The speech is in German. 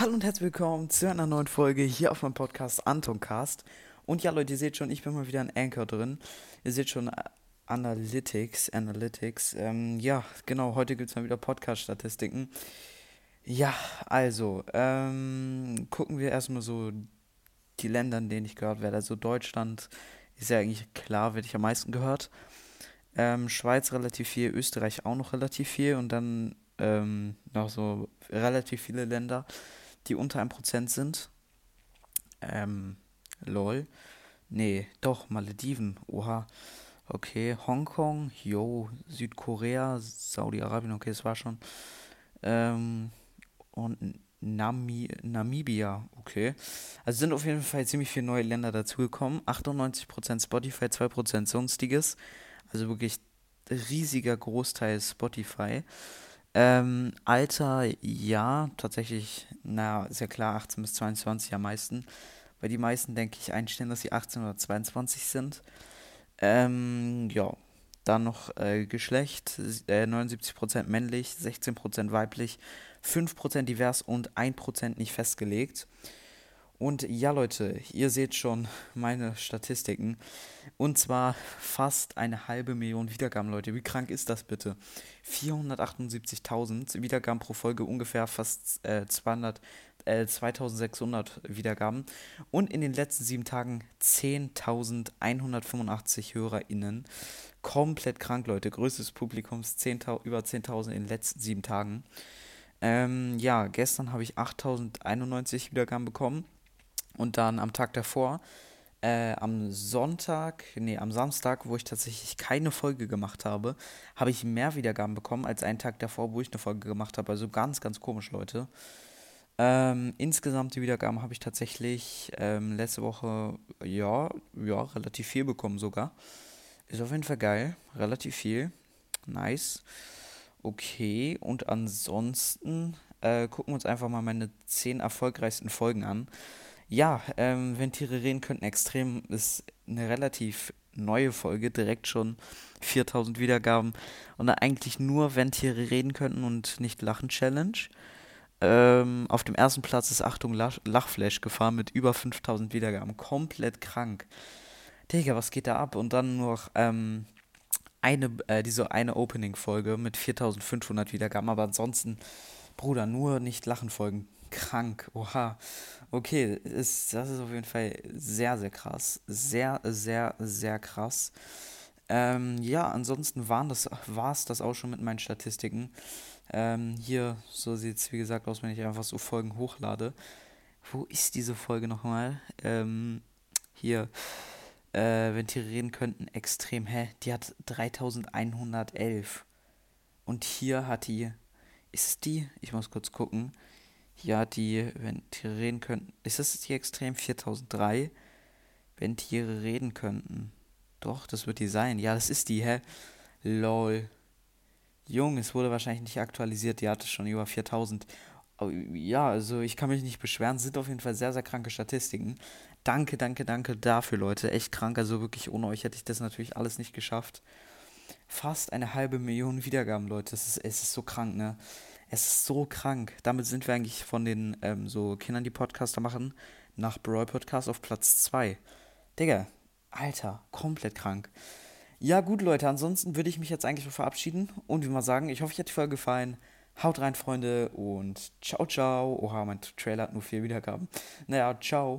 Hallo und herzlich willkommen zu einer neuen Folge hier auf meinem Podcast Antoncast. Und ja, Leute, ihr seht schon, ich bin mal wieder in Anchor drin. Ihr seht schon äh, Analytics, Analytics. Ähm, ja, genau, heute gibt es mal wieder Podcast-Statistiken. Ja, also, ähm, gucken wir erstmal so die Länder, in denen ich gehört werde. Also Deutschland ist ja eigentlich klar, werde ich am meisten gehört. Ähm, Schweiz relativ viel, Österreich auch noch relativ viel und dann ähm, noch so relativ viele Länder die unter 1% sind. Ähm, lol. Nee, doch, Malediven. Oha. Okay, Hongkong, yo, Südkorea, Saudi-Arabien, okay, das war schon. Ähm, und Nami Namibia, okay. Also sind auf jeden Fall ziemlich viele neue Länder dazugekommen. 98% Spotify, 2% sonstiges. Also wirklich riesiger Großteil Spotify. Ähm, Alter, ja, tatsächlich, na, ist ja klar, 18 bis 22 am meisten. Weil die meisten, denke ich, einstellen, dass sie 18 oder 22 sind. Ähm, ja, dann noch äh, Geschlecht, äh, 79% männlich, 16% weiblich, 5% divers und 1% nicht festgelegt. Und ja, Leute, ihr seht schon meine Statistiken. Und zwar fast eine halbe Million Wiedergaben, Leute. Wie krank ist das bitte? 478.000 Wiedergaben pro Folge, ungefähr fast äh, 200, äh, 2600 Wiedergaben. Und in den letzten sieben Tagen 10.185 HörerInnen. Komplett krank, Leute. Größtes Publikums, 10, über 10.000 in den letzten sieben Tagen. Ähm, ja, gestern habe ich 8091 Wiedergaben bekommen. Und dann am Tag davor, äh, am Sonntag, nee, am Samstag, wo ich tatsächlich keine Folge gemacht habe, habe ich mehr Wiedergaben bekommen als einen Tag davor, wo ich eine Folge gemacht habe. Also ganz, ganz komisch, Leute. Ähm, insgesamt die Wiedergaben habe ich tatsächlich ähm, letzte Woche, ja, ja, relativ viel bekommen sogar. Ist auf jeden Fall geil. Relativ viel. Nice. Okay, und ansonsten äh, gucken wir uns einfach mal meine 10 erfolgreichsten Folgen an. Ja, ähm, wenn Tiere reden könnten, extrem ist eine relativ neue Folge, direkt schon 4000 Wiedergaben. Und eigentlich nur, wenn Tiere reden könnten und nicht lachen Challenge. Ähm, auf dem ersten Platz ist Achtung Lach Lachflash gefahren mit über 5000 Wiedergaben. Komplett krank. Digga, was geht da ab? Und dann noch ähm, eine, äh, diese eine Opening-Folge mit 4500 Wiedergaben. Aber ansonsten, Bruder, nur nicht lachen Folgen krank. Oha. Okay, ist, das ist auf jeden Fall sehr, sehr krass. Sehr, sehr, sehr krass. Ähm, ja, ansonsten war es das auch schon mit meinen Statistiken. Ähm, hier, so sieht es wie gesagt aus, wenn ich einfach so Folgen hochlade. Wo ist diese Folge nochmal? Ähm, hier, äh, wenn Tiere reden könnten, extrem. Hä? Die hat 3111. Und hier hat die, ist die? Ich muss kurz gucken. Ja, die, wenn Tiere reden könnten. Ist das die Extrem 4003? Wenn Tiere reden könnten. Doch, das wird die sein. Ja, das ist die, hä? Lol. Jung, es wurde wahrscheinlich nicht aktualisiert. Die hatte schon über 4000. Aber ja, also ich kann mich nicht beschweren. Sind auf jeden Fall sehr, sehr kranke Statistiken. Danke, danke, danke dafür, Leute. Echt krank. Also wirklich ohne euch hätte ich das natürlich alles nicht geschafft. Fast eine halbe Million Wiedergaben, Leute. Das ist, es ist so krank, ne? Es ist so krank. Damit sind wir eigentlich von den ähm, so Kindern, die Podcaster machen, nach Brawl Podcast auf Platz 2. Digga, Alter, komplett krank. Ja, gut, Leute, ansonsten würde ich mich jetzt eigentlich verabschieden und wie mal sagen, ich hoffe, euch hat die Folge gefallen. Haut rein, Freunde, und ciao, ciao. Oha, mein Trailer hat nur vier Wiedergaben. Naja, ciao.